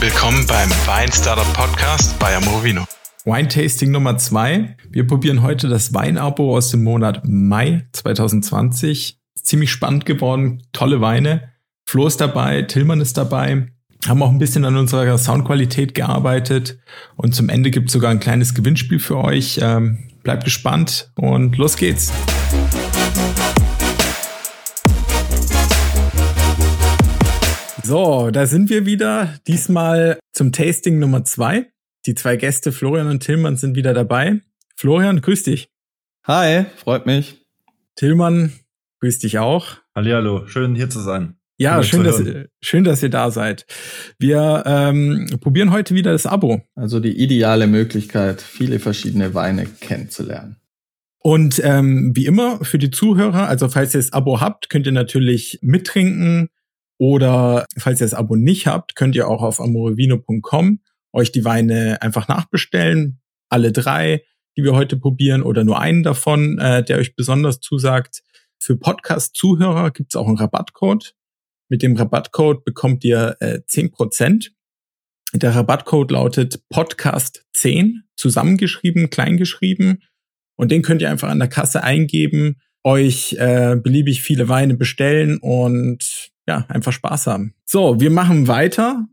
Willkommen beim Wein Startup Podcast bei Amorovino. Wine Tasting Nummer zwei. Wir probieren heute das Weinabo aus dem Monat Mai 2020. Ziemlich spannend geworden, tolle Weine. Flo ist dabei, Tillmann ist dabei. Haben auch ein bisschen an unserer Soundqualität gearbeitet und zum Ende gibt es sogar ein kleines Gewinnspiel für euch. Ähm, bleibt gespannt und los geht's. So, da sind wir wieder. Diesmal zum Tasting Nummer zwei. Die zwei Gäste, Florian und Tillmann, sind wieder dabei. Florian, grüß dich. Hi, freut mich. Tillmann, grüß dich auch. Hallihallo, schön hier zu sein. Ja, schön, dass, schön, dass ihr da seid. Wir ähm, probieren heute wieder das Abo. Also die ideale Möglichkeit, viele verschiedene Weine kennenzulernen. Und ähm, wie immer für die Zuhörer, also falls ihr das Abo habt, könnt ihr natürlich mittrinken oder falls ihr das Abo nicht habt, könnt ihr auch auf amorovino.com euch die Weine einfach nachbestellen. Alle drei, die wir heute probieren oder nur einen davon, äh, der euch besonders zusagt. Für Podcast-Zuhörer gibt's auch einen Rabattcode. Mit dem Rabattcode bekommt ihr äh, 10%. Der Rabattcode lautet Podcast10, zusammengeschrieben, kleingeschrieben. Und den könnt ihr einfach an der Kasse eingeben, euch äh, beliebig viele Weine bestellen und ja, einfach Spaß haben. So, wir machen weiter.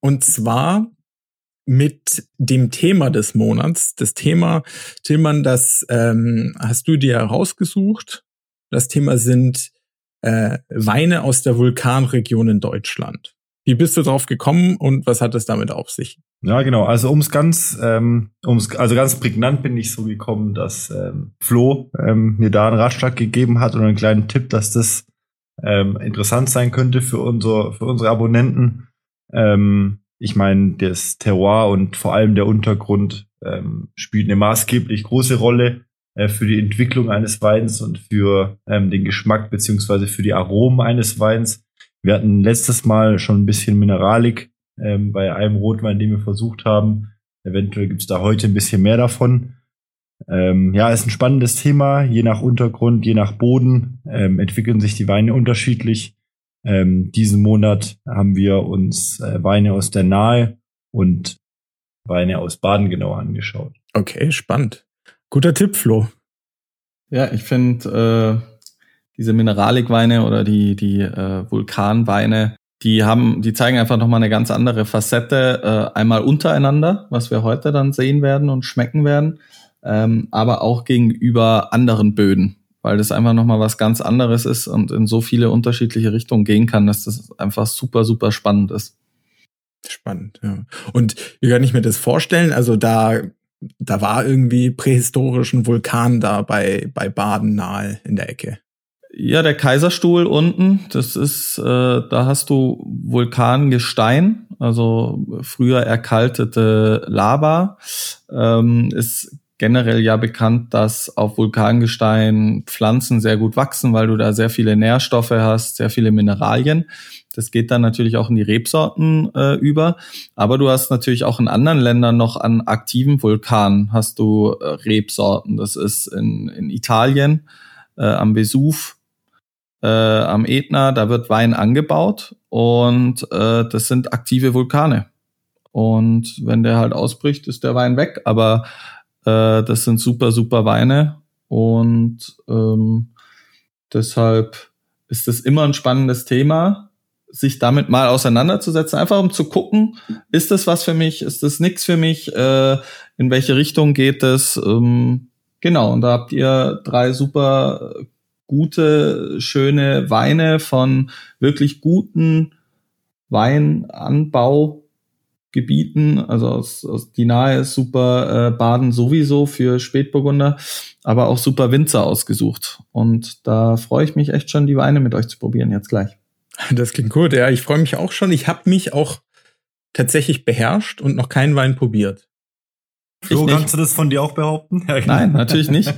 Und zwar mit dem Thema des Monats. Das Thema, Tillmann, das ähm, hast du dir herausgesucht. Das Thema sind äh, Weine aus der Vulkanregion in Deutschland. Wie bist du drauf gekommen und was hat es damit auf sich? Ja, genau. Also ums ganz, ähm, ums, also ganz prägnant bin ich so gekommen, dass ähm, Flo ähm, mir da einen Ratschlag gegeben hat und einen kleinen Tipp, dass das ähm, interessant sein könnte für, unser, für unsere Abonnenten. Ähm, ich meine, das Terroir und vor allem der Untergrund ähm, spielt eine maßgeblich große Rolle äh, für die Entwicklung eines Weins und für ähm, den Geschmack beziehungsweise für die Aromen eines Weins. Wir hatten letztes Mal schon ein bisschen Mineralik ähm, bei einem Rotwein, den wir versucht haben. Eventuell gibt's da heute ein bisschen mehr davon. Ähm, ja, ist ein spannendes Thema. Je nach Untergrund, je nach Boden ähm, entwickeln sich die Weine unterschiedlich. Ähm, diesen Monat haben wir uns äh, Weine aus der Nahe und Weine aus Baden genau angeschaut. Okay, spannend. Guter Tipp, Flo. Ja, ich finde äh, diese Mineralik-Weine oder die, die äh, Vulkanweine, die haben, die zeigen einfach nochmal eine ganz andere Facette, äh, einmal untereinander, was wir heute dann sehen werden und schmecken werden, ähm, aber auch gegenüber anderen Böden weil das einfach nochmal was ganz anderes ist und in so viele unterschiedliche Richtungen gehen kann, dass das einfach super, super spannend ist. Spannend, ja. Und wie kann ich mir das vorstellen? Also da, da war irgendwie prähistorischen Vulkan da bei, bei Baden nahe in der Ecke. Ja, der Kaiserstuhl unten, das ist, äh, da hast du Vulkangestein, also früher erkaltete Lava, ähm, ist generell ja bekannt, dass auf Vulkangestein Pflanzen sehr gut wachsen, weil du da sehr viele Nährstoffe hast, sehr viele Mineralien. Das geht dann natürlich auch in die Rebsorten äh, über. Aber du hast natürlich auch in anderen Ländern noch an aktiven Vulkanen hast du äh, Rebsorten. Das ist in, in Italien äh, am Vesuv, äh, am Ätna, da wird Wein angebaut und äh, das sind aktive Vulkane. Und wenn der halt ausbricht, ist der Wein weg. Aber äh, das sind super, super Weine und ähm, deshalb ist es immer ein spannendes Thema, sich damit mal auseinanderzusetzen, einfach um zu gucken, ist das was für mich, ist das nichts für mich, äh, in welche Richtung geht es. Ähm, genau, und da habt ihr drei super gute, schöne Weine von wirklich guten Weinanbau Gebieten, also aus, aus die Nahe ist super äh, Baden sowieso für Spätburgunder, aber auch super Winzer ausgesucht. Und da freue ich mich echt schon, die Weine mit euch zu probieren jetzt gleich. Das klingt gut, ja. Ich freue mich auch schon. Ich habe mich auch tatsächlich beherrscht und noch keinen Wein probiert. So kannst du das von dir auch behaupten? Ja, genau. Nein, natürlich nicht.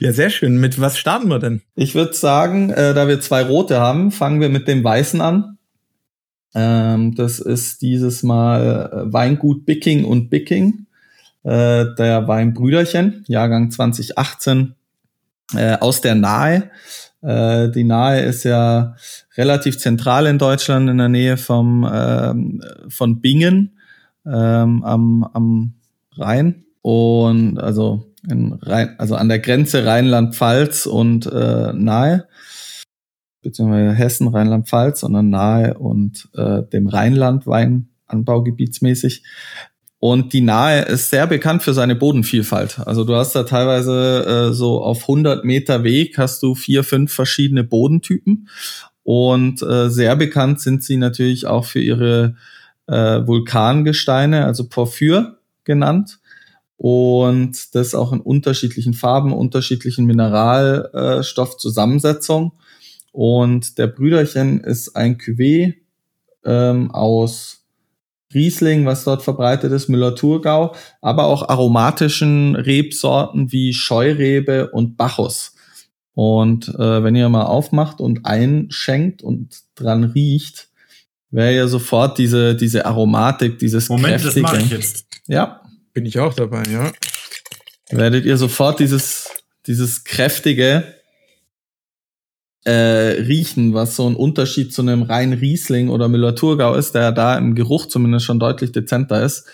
ja, sehr schön. Mit was starten wir denn? Ich würde sagen, äh, da wir zwei rote haben, fangen wir mit dem weißen an. Ähm, das ist dieses Mal äh, Weingut Bicking und Bicking, äh, der Weinbrüderchen, Jahrgang 2018 äh, aus der Nahe. Äh, die Nahe ist ja relativ zentral in Deutschland in der Nähe vom, ähm, von Bingen ähm, am, am Rhein und also in Rhein, also an der Grenze Rheinland-Pfalz und äh, Nahe beziehungsweise Hessen, Rheinland-Pfalz, sondern nahe und äh, dem Rheinland Weinanbaugebietsmäßig. Und die Nahe ist sehr bekannt für seine Bodenvielfalt. Also du hast da teilweise äh, so auf 100 Meter Weg hast du vier, fünf verschiedene Bodentypen. Und äh, sehr bekannt sind sie natürlich auch für ihre äh, Vulkangesteine, also Porphyr genannt. Und das auch in unterschiedlichen Farben, unterschiedlichen Mineralstoffzusammensetzungen. Und der Brüderchen ist ein Cuvée ähm, aus Riesling, was dort verbreitet ist, Müller-Thurgau, aber auch aromatischen Rebsorten wie Scheurebe und Bacchus. Und äh, wenn ihr mal aufmacht und einschenkt und dran riecht, wäre ja sofort diese, diese Aromatik, dieses Moment, kräftige. das mache ich jetzt. Ja, Bin ich auch dabei, ja. werdet ihr sofort dieses, dieses kräftige äh, riechen, was so ein Unterschied zu einem reinen Riesling oder Müller-Thurgau ist, der da im Geruch zumindest schon deutlich dezenter ist.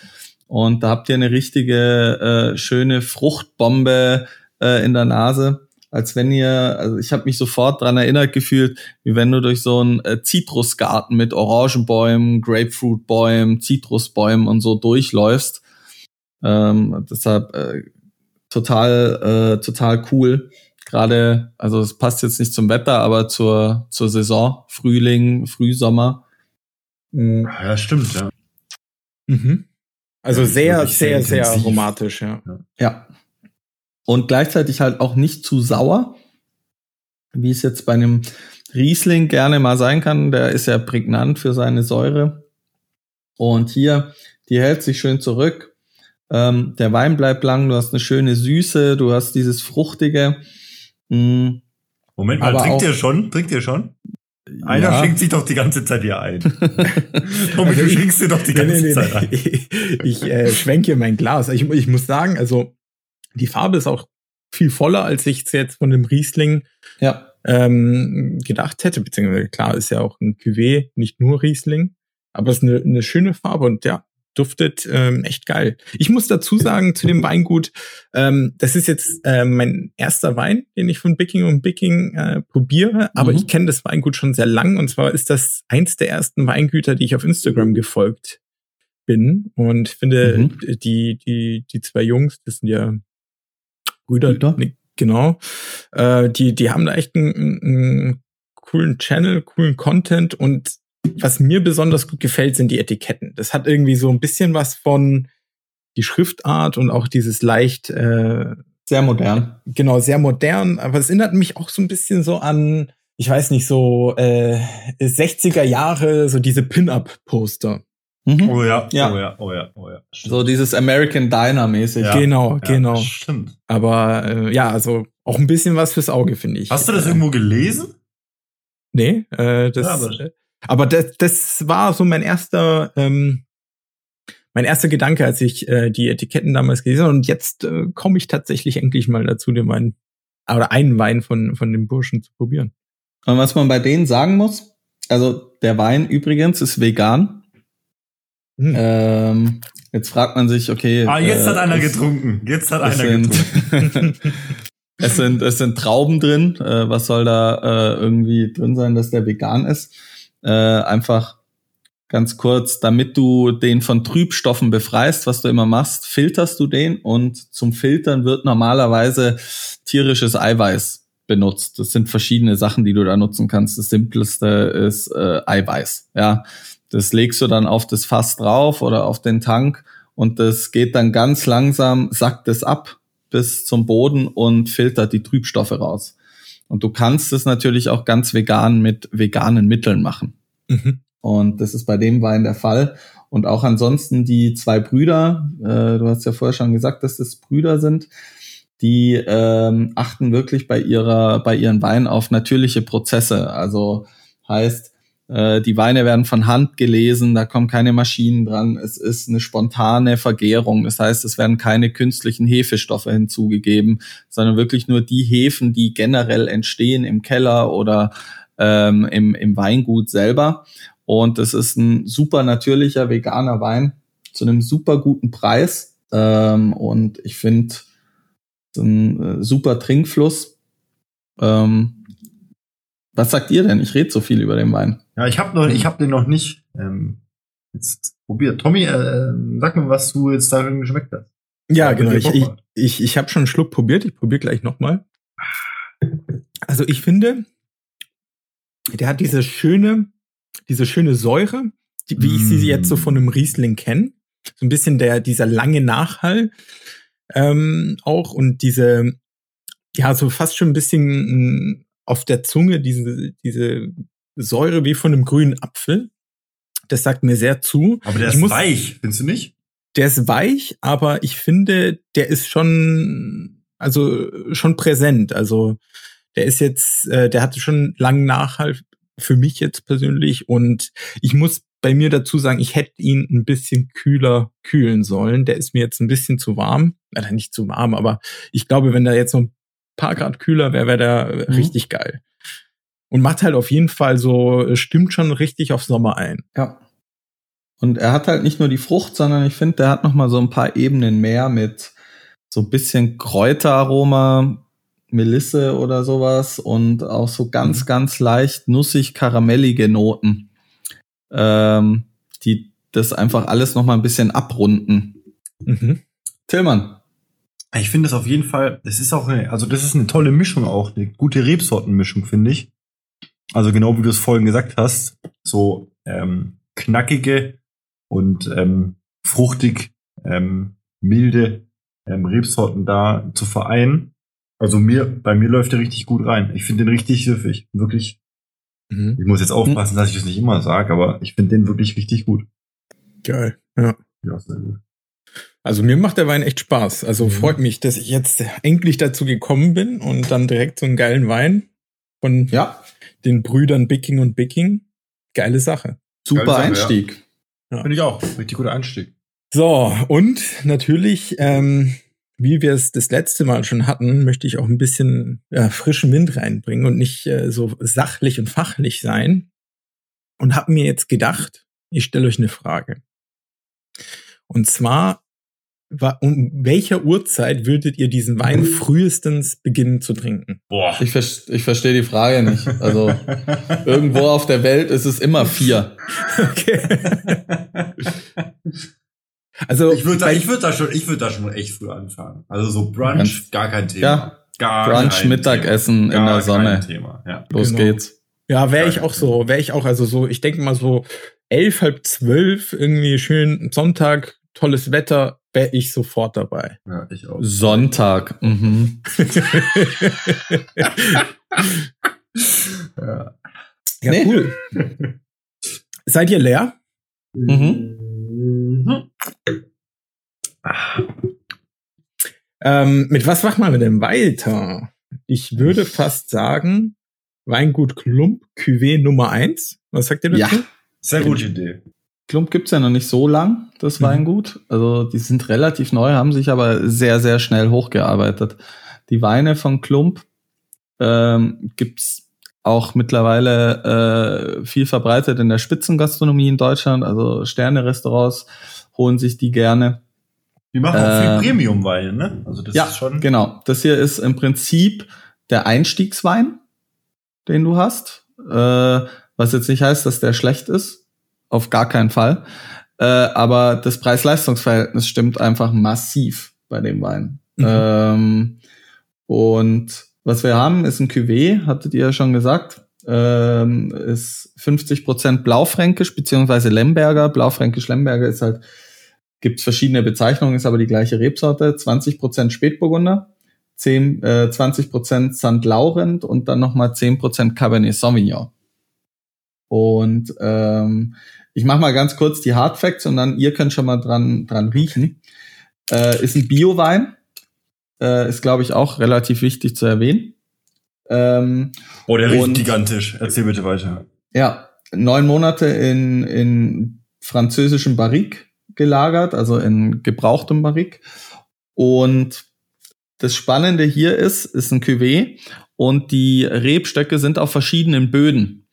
Und da habt ihr eine richtige äh, schöne Fruchtbombe äh, in der Nase, als wenn ihr, also ich habe mich sofort dran erinnert gefühlt, wie wenn du durch so einen äh, Zitrusgarten mit Orangenbäumen, Grapefruitbäumen, Zitrusbäumen und so durchläufst. Ähm, deshalb äh, total, äh, total cool gerade, also es passt jetzt nicht zum Wetter, aber zur, zur Saison, Frühling, Frühsommer. Mhm. Ja, stimmt, ja. Mhm. Also Ja, sehr, sehr, sehr sehr aromatisch, ja. Ja. Und gleichzeitig halt auch nicht zu sauer, wie es jetzt bei einem Riesling gerne mal sein kann. Der ist ja prägnant für seine Säure. Und hier, die hält sich schön zurück. Ähm, der Wein bleibt lang, du hast eine schöne Süße, du hast dieses Fruchtige. Mm, Moment mal, Aber trinkt ihr schon? Trinkt ihr schon? Einer ja. schenkt sich doch die ganze Zeit hier ein. Tommy, Also du schenkst dir doch die ganze nee, nee, Zeit ein. Ich äh, schwenke mein Glas. Ich, ich muss sagen, also die Farbe ist auch viel voller, als ich es jetzt von dem Riesling Ja, ähm, gedacht hätte. Beziehungsweise klar, ist ja auch ein Cuvée, nicht nur Riesling. Aber es ist eine, eine schöne Farbe und ja, duftet ähm, echt geil. Ich muss dazu sagen zu dem Weingut, ähm, das ist jetzt äh, mein erster Wein, den ich von Bicking und Bicking äh, probiere, aber Mhm. ich kenne das Weingut schon sehr lang und zwar ist das eins der ersten Weingüter, die ich auf Instagram gefolgt bin und finde Mhm. die die die zwei Jungs, das sind ja Brüder, Brüder? nee, genau, äh, die die haben da echt einen, einen coolen Channel, coolen Content und was mir besonders gut gefällt, sind die Etiketten. Das hat irgendwie so ein bisschen was von die Schriftart und auch dieses leicht, äh, sehr modern. genau, sehr modern, aber es erinnert mich auch so ein bisschen so an, ich weiß nicht, so äh, 60er Jahre, so diese Pin-Up-Poster. Mhm. Oh ja, Ja. oh ja, oh ja, oh ja. Stimmt. So dieses American Diner mäßig. Ja. Genau, Ja, genau. Stimmt. Aber äh, ja, also auch ein bisschen was fürs Auge, finde ich. Hast du das äh, irgendwo gelesen? Nee, äh, das, Ja, aber- das, das war so mein erster, ähm, mein erster Gedanke, als ich äh, die Etiketten damals gelesen habe. Und jetzt äh, komme ich tatsächlich endlich mal dazu, den Wein oder einen Wein von von dem Burschen zu probieren. Und was man bei denen sagen muss, also der Wein übrigens ist vegan. Hm. Ähm, jetzt fragt man sich, okay. Ah, jetzt äh, hat einer es- getrunken. Jetzt hat einer sind, getrunken. es sind, es sind Trauben drin. Äh, was soll da äh, irgendwie drin sein, dass der vegan ist? Äh, einfach ganz kurz, damit du den von Trübstoffen befreist, was du immer machst, filterst du den und zum Filtern wird normalerweise tierisches Eiweiß benutzt. Das sind verschiedene Sachen, die du da nutzen kannst. Das simpleste ist äh, Eiweiß. Ja, das legst du dann auf das Fass drauf oder auf den Tank und das geht dann ganz langsam, sackt es ab bis zum Boden und filtert die Trübstoffe raus. Und du kannst es natürlich auch ganz vegan mit veganen Mitteln machen. Mhm. Und das ist bei dem Wein der Fall. Und auch ansonsten die zwei Brüder, äh, du hast ja vorher schon gesagt, dass das Brüder sind, die ähm, achten wirklich bei ihrer, bei ihren Weinen auf natürliche Prozesse. Also heißt, Äh, die Weine werden von Hand gelesen, da kommen keine Maschinen dran. Es ist eine spontane Vergärung. Das heißt, es werden keine künstlichen Hefestoffe hinzugegeben, sondern wirklich nur die Hefen, die generell entstehen im Keller oder ähm, im, im Weingut selber. Und es ist ein super natürlicher veganer Wein zu einem super guten Preis. Ähm, und ich finde, ein äh, super Trinkfluss. Ähm, was sagt ihr denn? Ich rede so viel über den Wein. Ja, ich habe noch, ich habe den noch nicht ähm, jetzt probiert. Tommy, äh, sag mir, was du jetzt darin geschmeckt hast. Ja, genau. Ich, ich, ich, ich habe schon einen Schluck probiert. Ich probiere gleich nochmal. Also ich finde, der hat diese schöne, diese schöne Säure, die, wie ich sie jetzt so von einem Riesling kenne. So ein bisschen der, dieser lange Nachhall ähm, auch und diese, ja, so fast schon ein bisschen auf der Zunge, diese, diese Säure wie von einem grünen Apfel. Das sagt mir sehr zu. Aber der ich ist muss, weich, findest du nicht? Der ist weich, aber ich finde, der ist schon, also schon präsent. Also der ist jetzt, äh, der hatte schon langen Nachhalt für mich jetzt persönlich und ich muss bei mir dazu sagen, ich hätte ihn ein bisschen kühler kühlen sollen. Der ist mir jetzt ein bisschen zu warm. Oder nicht zu warm, aber ich glaube, wenn der jetzt noch ein paar Grad kühler wäre, wäre der mhm. richtig geil. Und macht halt auf jeden Fall so, stimmt schon richtig auf Sommer ein. Ja. Und er hat halt nicht nur die Frucht, sondern ich finde, der hat noch mal so ein paar Ebenen mehr mit so ein bisschen Kräuteraroma, Melisse oder sowas und auch so ganz, mhm. ganz leicht nussig karamellige Noten, ähm, die das einfach alles noch mal ein bisschen abrunden. Mhm. Tillmann. Ich finde das auf jeden Fall, das ist auch eine, also das ist eine tolle Mischung auch, eine gute Rebsortenmischung, finde ich. Also genau wie du es vorhin gesagt hast, so ähm, knackige und ähm, fruchtig ähm, milde ähm, Rebsorten da zu vereinen. Also mir, bei mir läuft der richtig gut rein. Ich finde den richtig süffig. Wirklich. Mhm. Ich muss jetzt aufpassen, dass ich das nicht immer sage, aber ich finde den wirklich richtig gut. Geil, ja. Ja, sehr gut. Also mir macht der Wein echt Spaß. Also mhm. freut mich, dass ich jetzt endlich dazu gekommen bin und dann direkt so einen geilen Wein von ja. den Brüdern Bicking und Bicking. Geile Sache. Super Sache, Einstieg. Ja. Finde ich auch. Richtig guter Einstieg. So, und natürlich, ähm, wie wir es das letzte Mal schon hatten, möchte ich auch ein bisschen ja, frischen Wind reinbringen und nicht äh, so sachlich und fachlich sein. Und habe mir jetzt gedacht, ich stelle euch eine Frage. Und zwar, um welcher Uhrzeit würdet ihr diesen Wein frühestens beginnen zu trinken? Boah. Ich, ver ich verstehe die Frage nicht. Also irgendwo auf der Welt ist es immer vier. Okay. Also ich würde da, ich würde da schon, ich würde da schon echt früh anfangen. Also so Brunch, Ganz, gar kein Thema. Ja, gar Brunch, Mittagessen in der Sonne. Thema. Ja. Los genau. geht's. Ja, wäre ich auch so, wäre ich auch, also so, ich denke mal so elf, halb zwölf, irgendwie schön Sonntag, tolles Wetter, wäre ich sofort dabei. Ja, ich auch. Sonntag. Mhm. ja, ja nee. cool. Seid ihr leer? Mhm. Mhm. Ähm, mit was machen wir denn weiter? Ich würde fast sagen, Weingut Klump, Cuvée Nummer eins. Was sagt ihr dazu? Ja, sehr gute Idee. Klump gibt's ja noch nicht so lang, das mhm. Weingut. Also die sind relativ neu, haben sich aber sehr, sehr schnell hochgearbeitet. Die Weine von Klump ähm, gibt's auch mittlerweile äh, viel verbreitet in der Spitzengastronomie in Deutschland. Also Sterne-Restaurants holen sich die gerne. Die machen auch äh, viel Premium-Weine, ne? Also das ja, ist schon. Genau. Das hier ist im Prinzip der Einstiegswein, den du hast. Äh, was jetzt nicht heißt, dass der schlecht ist. Auf gar keinen Fall. Äh, aber das Preis-Leistungs-Verhältnis stimmt einfach massiv bei dem Wein. Mhm. Ähm, und was wir haben, ist ein Cuvée, hattet ihr ja schon gesagt. Ähm, ist 50% Blaufränkisch beziehungsweise Lemberger. Blaufränkisch-Lemberger ist halt, gibt's verschiedene Bezeichnungen, ist aber die gleiche Rebsorte. 20% Spätburgunder, 10, äh, 20% St. Laurent und dann nochmal 10% Cabernet Sauvignon. Und ähm, ich mache mal ganz kurz die Hard Facts und dann ihr könnt schon mal dran, dran riechen. Äh, ist ein Bio-Wein, äh, ist, glaube ich, auch relativ wichtig zu erwähnen. Ähm, oh, der riecht gigantisch. Erzähl bitte weiter. Ja, neun Monate in, in französischem Barrique gelagert, also in gebrauchtem Barrique. Und das Spannende hier ist, ist ein Cuvée und die Rebstöcke sind auf verschiedenen Böden.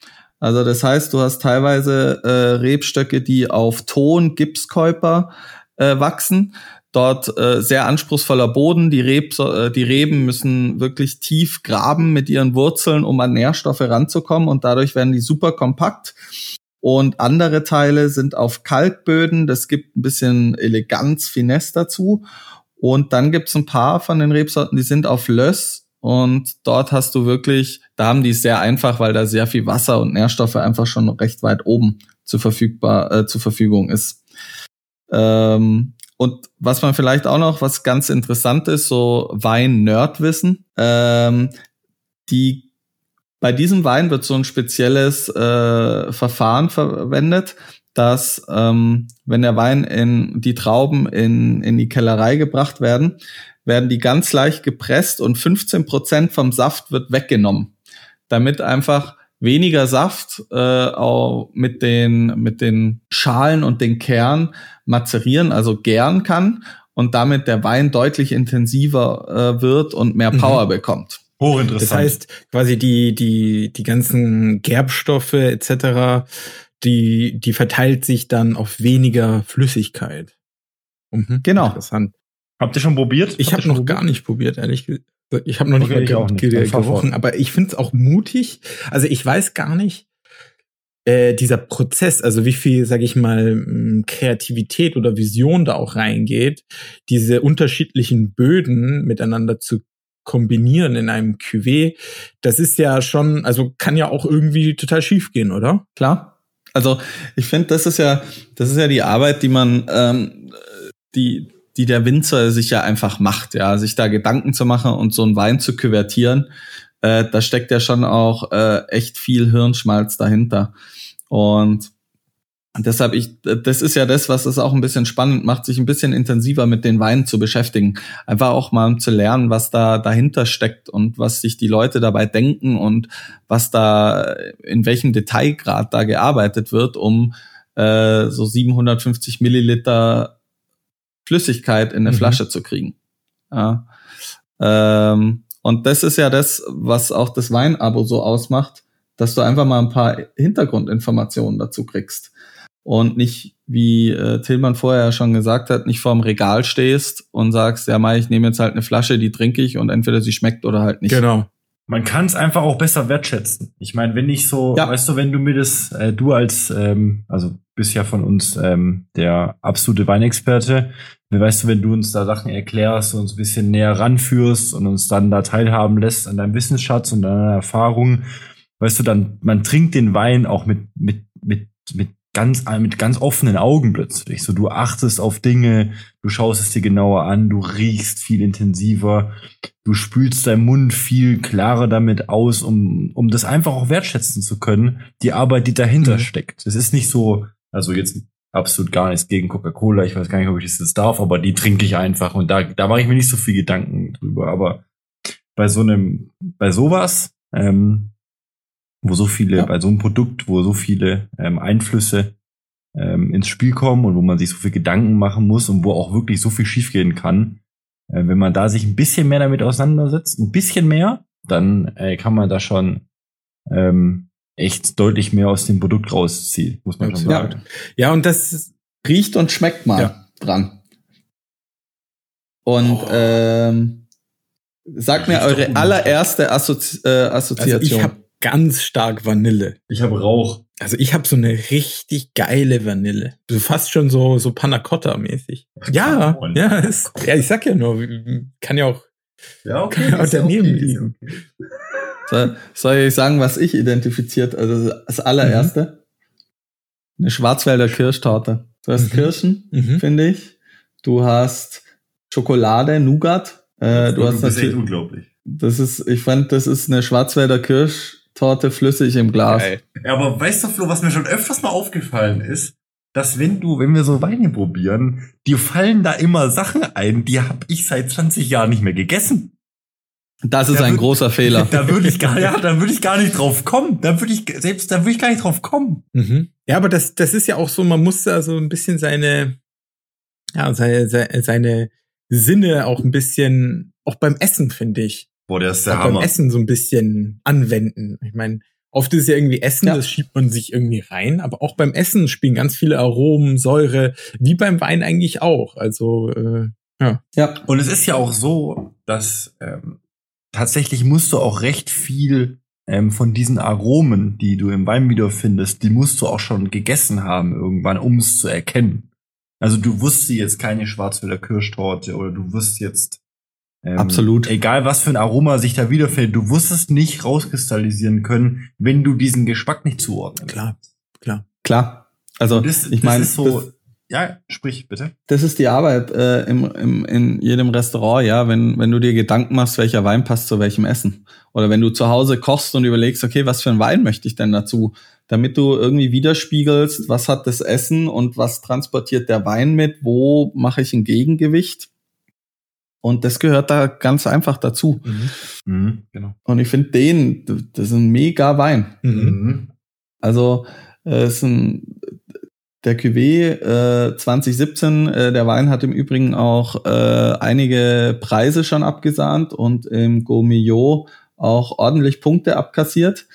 Also das heißt, du hast teilweise äh, Rebstöcke, die auf Ton, Gipskäuper äh, wachsen. Dort äh, sehr anspruchsvoller Boden. Die, Reb, äh, die Reben müssen wirklich tief graben mit ihren Wurzeln, um an Nährstoffe ranzukommen und dadurch werden die super kompakt. Und andere Teile sind auf Kalkböden. Das gibt ein bisschen Eleganz, Finesse dazu. Und dann gibt's ein paar von den Rebsorten, die sind auf Löss. Und dort hast du wirklich, da haben die es sehr einfach, weil da sehr viel Wasser und Nährstoffe einfach schon recht weit oben zu verfügbar, äh, zur Verfügung ist. Ähm, und was man vielleicht auch noch, was ganz interessant ist, so Wein-Nerdwissen. Ähm, die bei diesem Wein wird so ein spezielles äh, Verfahren verwendet, dass ähm, wenn der Wein in die Trauben in, in die Kellerei gebracht werden, werden die ganz leicht gepresst und 15 Prozent vom Saft wird weggenommen, damit einfach weniger Saft äh, auch mit den mit den Schalen und den Kern mazerieren, also gären kann und damit der Wein deutlich intensiver äh, wird und mehr mhm. Power mhm. bekommt. Hochinteressant. Das heißt, quasi die, die, die ganzen Gerbstoffe etc., die, die verteilt sich dann auf weniger Flüssigkeit. Mhm. Genau. Interessant. Habt ihr schon probiert? Ich habe noch probiert? gar nicht probiert, ehrlich gesagt. Ich habe noch okay, nicht, mal ge ge gerochen, aber ich finde es auch mutig. Also ich weiß gar nicht, äh, dieser Prozess, also wie viel, sage ich mal, Kreativität oder Vision da auch reingeht, diese unterschiedlichen Böden miteinander zu kombinieren in einem Cuvée, das ist ja schon, also kann ja auch irgendwie total schief gehen, oder? Klar. Also ich finde, das ist ja, das ist ja die Arbeit, die man, ähm, die, die der Winzer sich ja einfach macht, ja, sich da Gedanken zu machen und so einen Wein zu küvertieren. Äh, da steckt ja schon auch äh, echt viel Hirnschmalz dahinter. Und deshalb, ich, das ist ja das, was es auch ein bisschen spannend macht, sich ein bisschen intensiver mit den Weinen zu beschäftigen. Einfach auch mal zu lernen, was da dahinter steckt und was sich die Leute dabei denken und was da, in welchem Detailgrad da gearbeitet wird, um äh, so 750 Milliliter Flüssigkeit in eine mhm. Flasche zu kriegen. Ja. Ähm, und das ist ja das, was auch das Weinabo so ausmacht, dass du einfach mal ein paar Hintergrundinformationen dazu kriegst und nicht, wie äh, Tillmann vorher schon gesagt hat, nicht vorm Regal stehst und sagst, ja, mal, ich nehme jetzt halt eine Flasche, die trinke ich und entweder sie schmeckt oder halt nicht. Genau. Man kann es einfach auch besser wertschätzen. Ich meine, wenn ich so, ja. weißt du, wenn du mir das, äh, du als, ähm, also bist ja von uns ähm, der absolute Weinexperte, weißt du, wenn du uns da Sachen erklärst und uns ein bisschen näher ranführst und uns dann da teilhaben lässt an deinem Wissensschatz und deiner Erfahrung, weißt du, dann, man trinkt den Wein auch mit, mit, mit, mit ganz, mit ganz offenen Augen plötzlich. So, du achtest auf Dinge, du schaust es dir genauer an, du riechst viel intensiver, du spülst deinen Mund viel klarer damit aus, um, um das einfach auch wertschätzen zu können, die Arbeit, die dahinter mhm. steckt. Es ist nicht so, also jetzt absolut gar nichts gegen Coca-Cola, ich weiß gar nicht, ob ich das jetzt darf, aber die trinke ich einfach und da, da mache ich mir nicht so viel Gedanken drüber, aber bei so einem, bei sowas, ähm, wo so viele, ja. bei so einem Produkt, wo so viele ähm, Einflüsse ähm, ins Spiel kommen und wo man sich so viel Gedanken machen muss und wo auch wirklich so viel schiefgehen kann, äh, wenn man da sich ein bisschen mehr damit auseinandersetzt, ein bisschen mehr, dann äh, kann man da schon ähm, echt deutlich mehr aus dem Produkt rausziehen, muss man schon sagen. Ja, ja und das riecht und schmeckt mal ja. dran. Und oh. ähm, sagt mir eure allererste Assozi äh, Assoziation. Also ich habe ganz stark Vanille. Ich habe Rauch. Also ich habe so eine richtig geile Vanille. So fast schon so so Panna Cotta mäßig. Ja, ja, ist, ja, ich sag ja nur, kann ja auch ja, okay, kann auch daneben okay, liegen. Soll, soll ich sagen, was ich identifiziert? Also das allererste, mhm. eine Schwarzwälder Kirschtorte. Du hast mhm. Kirschen, mhm. finde ich. Du hast Schokolade, Nougat. Äh, du hast natürlich unglaublich. Das ist, ich fand, das ist eine Schwarzwälder Kirsch Torte flüssig im Glas. Geil. Ja, aber weißt du, Flo, was mir schon öfters mal aufgefallen ist, dass wenn du, wenn wir so Weine probieren, dir fallen da immer Sachen ein, die hab ich seit 20 Jahren nicht mehr gegessen. Das ist Da ein würd- großer Fehler. Da würde ich gar, ja, da würde ich gar nicht drauf kommen. Da würde ich, selbst da würde ich gar nicht drauf kommen. Mhm. Ja, aber das, das ist ja auch so, man muss da so ein bisschen seine, ja, seine, seine, seine Sinne auch ein bisschen, auch beim Essen, finde ich. Boah, der ist auch beim Essen so ein bisschen anwenden. Ich meine, oft ist es ja irgendwie Essen, Ja. das schiebt man sich irgendwie rein, aber auch beim Essen spielen ganz viele Aromen, Säure, wie beim Wein eigentlich auch. Also, äh, Ja, Und es ist ja auch so, dass ähm, tatsächlich musst du auch recht viel ähm, von diesen Aromen, die du im Wein wiederfindest, die musst du auch schon gegessen haben irgendwann, um es zu erkennen. Also du wusstest jetzt keine Schwarzwälder Kirschtorte oder du wusst jetzt ähm, Absolut. Egal was für ein Aroma sich da wiederfindet, du wirst es nicht rauskristallisieren können, wenn du diesen Geschmack nicht zuordnen Klar. klar. klar. Also das, ich meine, so. das, ja, sprich bitte. das ist die Arbeit äh, im, im, in jedem Restaurant, ja, wenn, wenn du dir Gedanken machst, welcher Wein passt zu welchem Essen. Oder wenn du zu Hause kochst und überlegst, okay, was für einen Wein möchte ich denn dazu? Damit du irgendwie widerspiegelst, was hat das Essen und was transportiert der Wein mit, wo mache ich ein Gegengewicht? Und das gehört da ganz einfach dazu. Mhm, genau. Und ich finde den, das ist ein mega Wein. Mhm. Also äh, ist ein der Cuvée äh, 2017, äh, der Wein hat im Übrigen auch äh, einige Preise schon abgesahnt und im Gourmillot auch ordentlich Punkte abkassiert.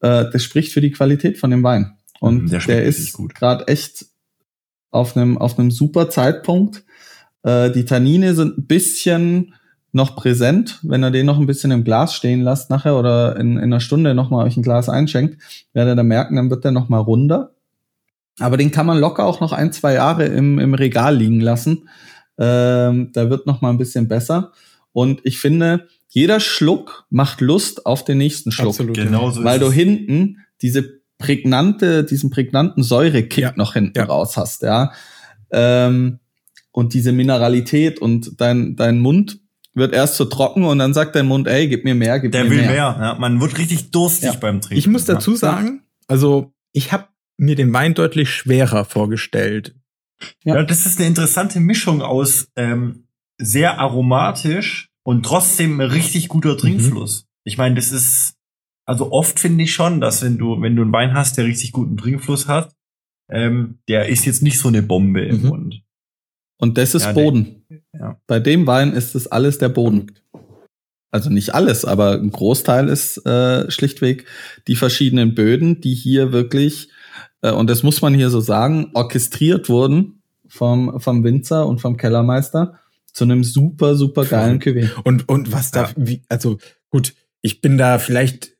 Äh, das spricht für die Qualität von dem Wein. Und Mhm, der der, ist gut. gerade echt auf einem auf einem super Zeitpunkt. Äh, die Tannine sind ein bisschen noch präsent, wenn ihr den noch ein bisschen im Glas stehen lasst nachher oder in, in einer Stunde noch mal euch ein Glas einschenkt, werdet ihr dann merken, dann wird der noch mal runder. Aber den kann man locker auch noch ein, zwei Jahre im, im Regal liegen lassen. Ähm, da wird noch mal ein bisschen besser. Und ich finde, jeder Schluck macht Lust auf den nächsten Schluck. Absolut. Genau so Weil ist du es. hinten diese prägnante, diesen prägnanten Säurekick Ja. noch hinten Ja. raus hast, ja. Ähm, und diese Mineralität und dein, dein Mund wird erst so trocken und dann sagt dein Mund, ey, gib mir mehr, gib Der mir will mehr. mehr. Ja, man wird richtig durstig Ja. beim Trinken. Ich muss dazu sagen, also ich habe mir den Wein deutlich schwerer vorgestellt. Ja. Ja. das ist eine interessante Mischung aus ähm, sehr aromatisch und trotzdem ein richtig guter Trinkfluss. Ich meine, das ist also oft finde ich schon, dass wenn du wenn du einen Wein hast, der richtig guten Trinkfluss hat, ähm, der ist jetzt nicht so eine Bombe im Mhm. Mund. Und das ist Ja, der- Boden. ja. Bei dem Wein ist das alles der Boden. Also nicht alles, aber ein Großteil ist äh, schlichtweg die verschiedenen Böden, die hier wirklich, äh, und das muss man hier so sagen, orchestriert wurden vom, vom Winzer und vom Kellermeister zu einem super, super geilen Cuvée. Und, und was da, wie, also gut, ich bin da vielleicht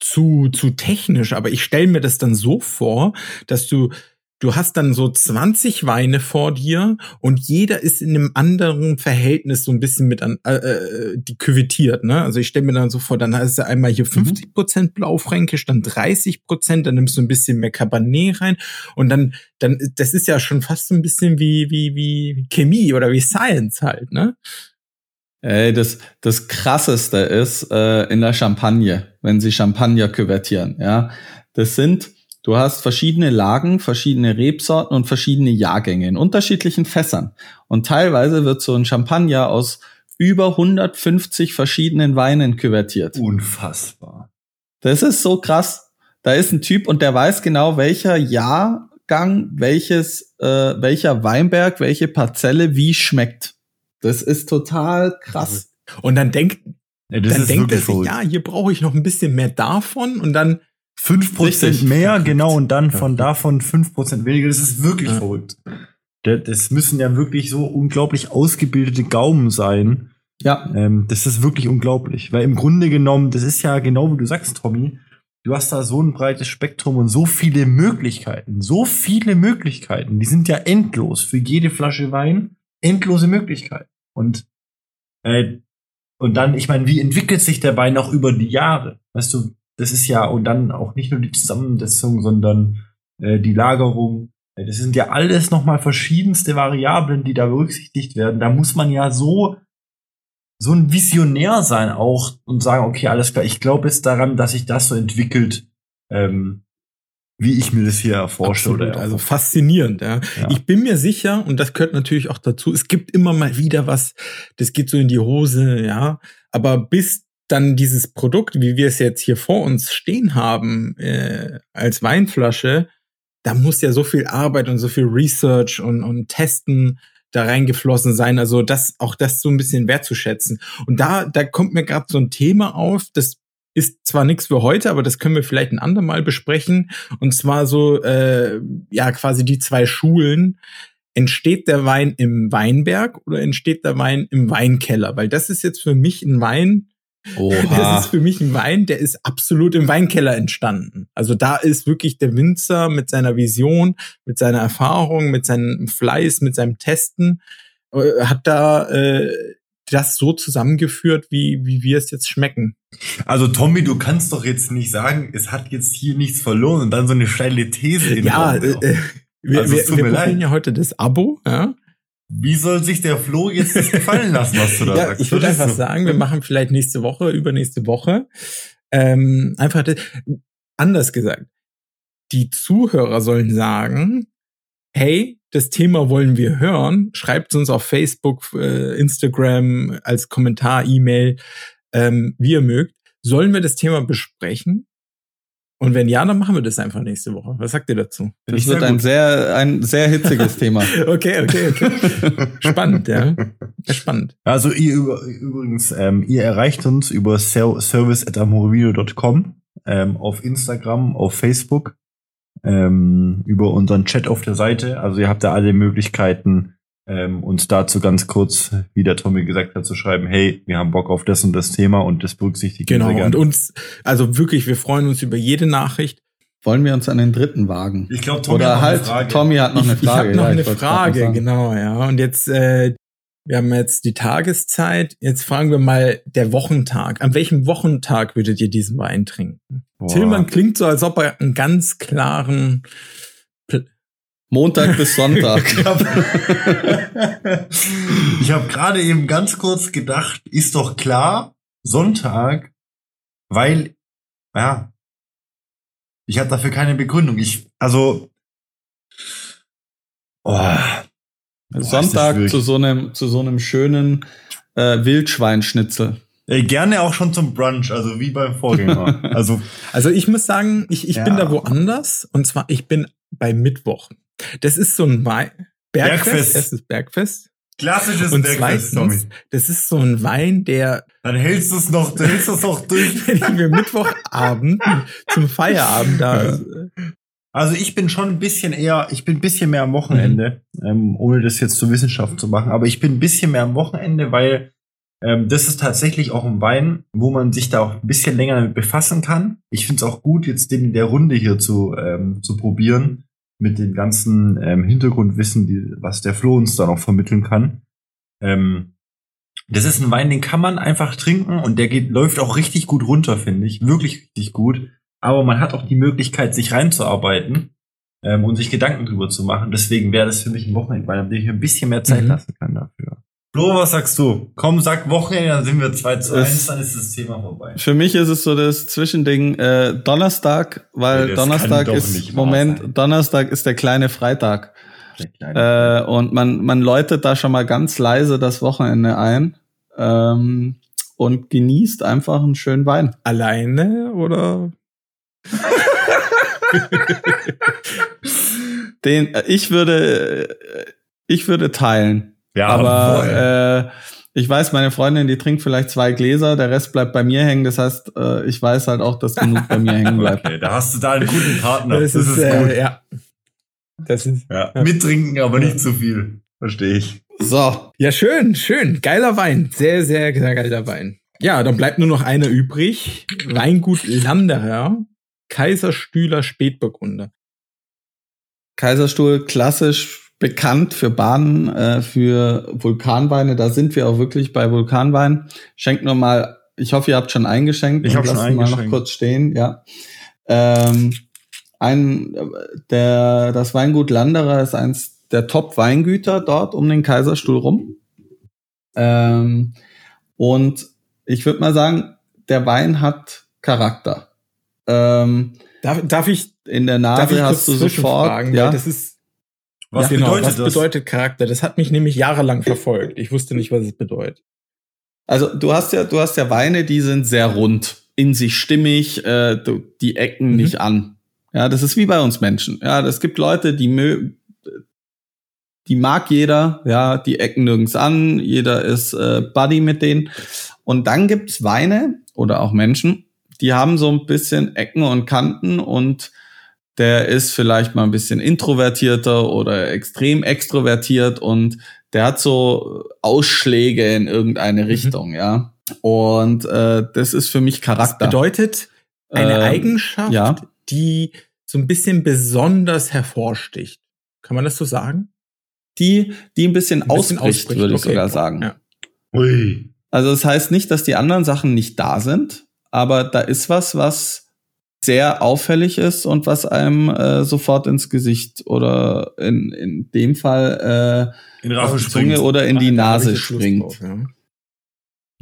zu, zu technisch, aber ich stelle mir das dann so vor, dass du, du hast dann so 20 Weine vor dir und jeder ist in einem anderen Verhältnis so ein bisschen mit an, äh, äh, die küvettiert, ne? Also ich stelle mir dann so vor, dann hast du einmal hier 50 Prozent Blaufränkisch, dann 30 Prozent, dann nimmst du ein bisschen mehr Cabernet rein und dann, dann, das ist ja schon fast so ein bisschen wie, wie, wie Chemie oder wie Science halt, ne? Ey, das, das krasseste ist äh, in der Champagne, wenn sie Champagner küvertieren, ja. Das sind, du hast verschiedene Lagen, verschiedene Rebsorten und verschiedene Jahrgänge in unterschiedlichen Fässern. Und teilweise wird so ein Champagner aus über 150 verschiedenen Weinen küvertiert. Unfassbar. Das ist so krass. Da ist ein Typ und der weiß genau, welcher Jahrgang, welches, äh, welcher Weinberg, welche Parzelle wie schmeckt. Das ist total krass. Und dann denkt, Ja, dann denkt er sich, ja, hier brauche ich noch ein bisschen mehr davon und dann, 5% Richtig. mehr, Verrückt. genau, und dann von davon 5% weniger. Das ist wirklich Ja. verrückt. Da- Das müssen ja wirklich so unglaublich ausgebildete Gaumen sein. Ja, Ähm, das ist wirklich unglaublich. Weil im Grunde genommen, das ist ja genau wie du sagst, Tommy, du hast da so ein breites Spektrum und so viele Möglichkeiten. So viele Möglichkeiten. Die sind ja endlos. Für jede Flasche Wein endlose Möglichkeiten. Und, äh, und dann, ich meine, wie entwickelt sich der Wein auch über die Jahre? Weißt du, das ist ja, und dann auch nicht nur die Zusammensetzung, sondern äh, die Lagerung. Äh, Das sind ja alles nochmal verschiedenste Variablen, die da berücksichtigt werden. Da muss man ja so so ein Visionär sein auch und sagen, okay, alles klar, ich glaube jetzt daran, dass sich das so entwickelt, ähm, wie ich mir das hier vorstelle. Absolut, also faszinierend. Ja. ja. Ich bin mir sicher, und das gehört natürlich auch dazu, es gibt immer mal wieder was, das geht so in die Hose, ja. Aber bis dann dieses Produkt, wie wir es jetzt hier vor uns stehen haben, äh, als Weinflasche, da muss ja so viel Arbeit und so viel Research und, und Testen da reingeflossen sein. Also das, auch das so ein bisschen wertzuschätzen. Und da, da kommt mir gerade so ein Thema auf, das ist zwar nichts für heute, aber das können wir vielleicht ein andermal besprechen. Und zwar so, äh, ja, quasi die zwei Schulen. Entsteht der Wein im Weinberg oder entsteht der Wein im Weinkeller? Weil das ist jetzt für mich ein Wein, Oha. Das ist für mich ein Wein, der ist absolut im Weinkeller entstanden. Also da ist wirklich der Winzer mit seiner Vision, mit seiner Erfahrung, mit seinem Fleiß, mit seinem Testen, äh, hat da äh, das so zusammengeführt, wie, wie wir es jetzt schmecken. Also Tommy, du kannst doch jetzt nicht sagen, es hat jetzt hier nichts verloren und dann so eine steile These in Ja, äh, äh, wir, also, wir, wir probieren ja heute das Abo, ja. Wie soll sich der Flo jetzt das gefallen lassen, was du da ja, sagst? Ich würde einfach so? sagen, wir machen vielleicht nächste Woche, übernächste Woche. Ähm, einfach anders gesagt. Die Zuhörer sollen sagen, hey, das Thema wollen wir hören. Schreibt uns auf Facebook, äh, Instagram, als Kommentar, E-Mail, ähm, wie ihr mögt. Sollen wir das Thema besprechen? Und wenn ja, dann machen wir das einfach nächste Woche. Was sagt ihr dazu? Das wird ein sehr, ein sehr hitziges Thema. okay, okay, okay. Spannend, ja. Spannend. Also ihr übrigens, ähm, ihr erreicht uns über service.amorevideo.com ähm, auf Instagram, auf Facebook ähm, über unseren Chat auf der Seite. Also ihr habt da alle Möglichkeiten, ähm, uns dazu ganz kurz, wie der Tommy gesagt hat, zu schreiben, hey, wir haben Bock auf das und das Thema und das berücksichtigen genau, wir Genau, und uns, also wirklich, wir freuen uns über jede Nachricht. Wollen wir uns an den dritten wagen? Ich glaube, Tommy Oder halt. Tommy hat noch eine Frage. Ich, ich habe noch ja, eine Frage, genau, ja. Und jetzt äh, wir haben jetzt die Tageszeit. Jetzt fragen wir mal der Wochentag. An welchem Wochentag würdet ihr diesen Wein trinken? Boah. Tillmann klingt so, als ob er einen ganz klaren Montag bis Sonntag. ich habe gerade eben ganz kurz gedacht, ist doch klar, Sonntag, weil, ja, ich habe dafür keine Begründung. Ich, also, oh, Sonntag zu so einem zu so einem schönen äh, Wildschweinschnitzel. Ey, gerne auch schon zum Brunch, also wie beim Vorgänger. also, also ich muss sagen, ich, ich ja. bin da woanders und zwar ich bin bei Mittwoch. Das ist so ein Wein Bergfest, Bergfest. erstes Bergfest. Klassisches und Bergfest, zweitens, Tommy. Das ist so ein Wein, der. Dann hältst du es noch, du hältst es noch durch. Wenn ich mir Mittwochabend zum Feierabend da also ich bin schon ein bisschen eher, ich bin ein bisschen mehr am Wochenende, mhm. ähm, ohne das jetzt zur Wissenschaft zu machen, aber ich bin ein bisschen mehr am Wochenende, weil ähm, das ist tatsächlich auch ein Wein, wo man sich da auch ein bisschen länger damit befassen kann. Ich finde es auch gut, jetzt den in der Runde hier zu, ähm, zu probieren, mit dem ganzen ähm, Hintergrundwissen, die, was der Flo uns da noch vermitteln kann. Ähm, das ist ein Wein, den kann man einfach trinken und der geht, läuft auch richtig gut runter, finde ich. Wirklich richtig gut aber man hat auch die Möglichkeit, sich reinzuarbeiten ähm, und sich Gedanken drüber zu machen. Deswegen wäre das für mich ein Wochenende, weil ich ein bisschen mehr Zeit mhm. lassen kann dafür. Flo, was sagst du? Komm, sag Wochenende, dann sind wir 2 zu 1, dann ist das Thema vorbei. Für mich ist es so das Zwischending äh, Donnerstag, weil nee, Donnerstag ist Moment, sein. Donnerstag ist der kleine Freitag. Der kleine äh, und man, man läutet da schon mal ganz leise das Wochenende ein. Ähm, und genießt einfach einen schönen Wein. Alleine oder Den, äh, ich würde, äh, ich würde teilen. Ja, aber äh, ich weiß, meine Freundin, die trinkt vielleicht zwei Gläser, der Rest bleibt bei mir hängen. Das heißt, äh, ich weiß halt auch, dass genug bei mir hängen bleibt. Okay, da hast du da einen guten Partner. Das, das ist, ist äh, gut. Ja. Das ist, ja. ja. Mittrinken, aber nicht zu viel. Verstehe ich. So. Ja, schön, schön. Geiler Wein. Sehr, sehr, sehr geiler Wein. Ja, dann bleibt nur noch einer übrig. Weingut Landerer. Kaiserstühler Spätburgunder. Kaiserstuhl klassisch bekannt für Bahnen, äh, für Vulkanweine. Da sind wir auch wirklich bei Vulkanwein. Schenkt nur mal, ich hoffe, ihr habt schon eingeschenkt. Ich habe schon eingeschenkt. mal noch kurz stehen, ja. Ähm, ein, der, das Weingut Landerer ist eins der Top-Weingüter dort um den Kaiserstuhl rum. Ähm, und ich würde mal sagen, der Wein hat Charakter. Ähm, Darf, darf ich in der darf Nase ich hast du sofort. Ja, das ist Was genau, bedeutet was das? bedeutet Charakter? Das hat mich nämlich jahrelang verfolgt. Ich wusste nicht, was es bedeutet. Also du hast ja, du hast ja Weine, die sind sehr rund, in sich stimmig, äh, du, die ecken Mhm. nicht an. Ja, das ist wie bei uns Menschen. Ja, es gibt Leute, die mö die mag jeder, ja, die ecken nirgends an, jeder ist äh, Buddy mit denen. Und dann gibt's Weine oder auch Menschen, die haben so ein bisschen Ecken und Kanten und der ist vielleicht mal ein bisschen introvertierter oder extrem extrovertiert und der hat so Ausschläge in irgendeine Richtung, ja. Und äh, das ist für mich Das Charakter. bedeutet eine Ähm, Eigenschaft, ja. die so ein bisschen besonders hervorsticht. Kann man das so sagen? die, die ein bisschen, Ein bisschen ausbricht, ausbricht, würde ich okay. sogar sagen. Ja. Ui. Also das heißt nicht, dass die anderen Sachen nicht da sind, aber da ist was, was sehr auffällig ist und was einem äh, sofort ins Gesicht oder in, in dem Fall In äh, auf Rache die Zunge springt. oder in die Nase springt. drauf, ja.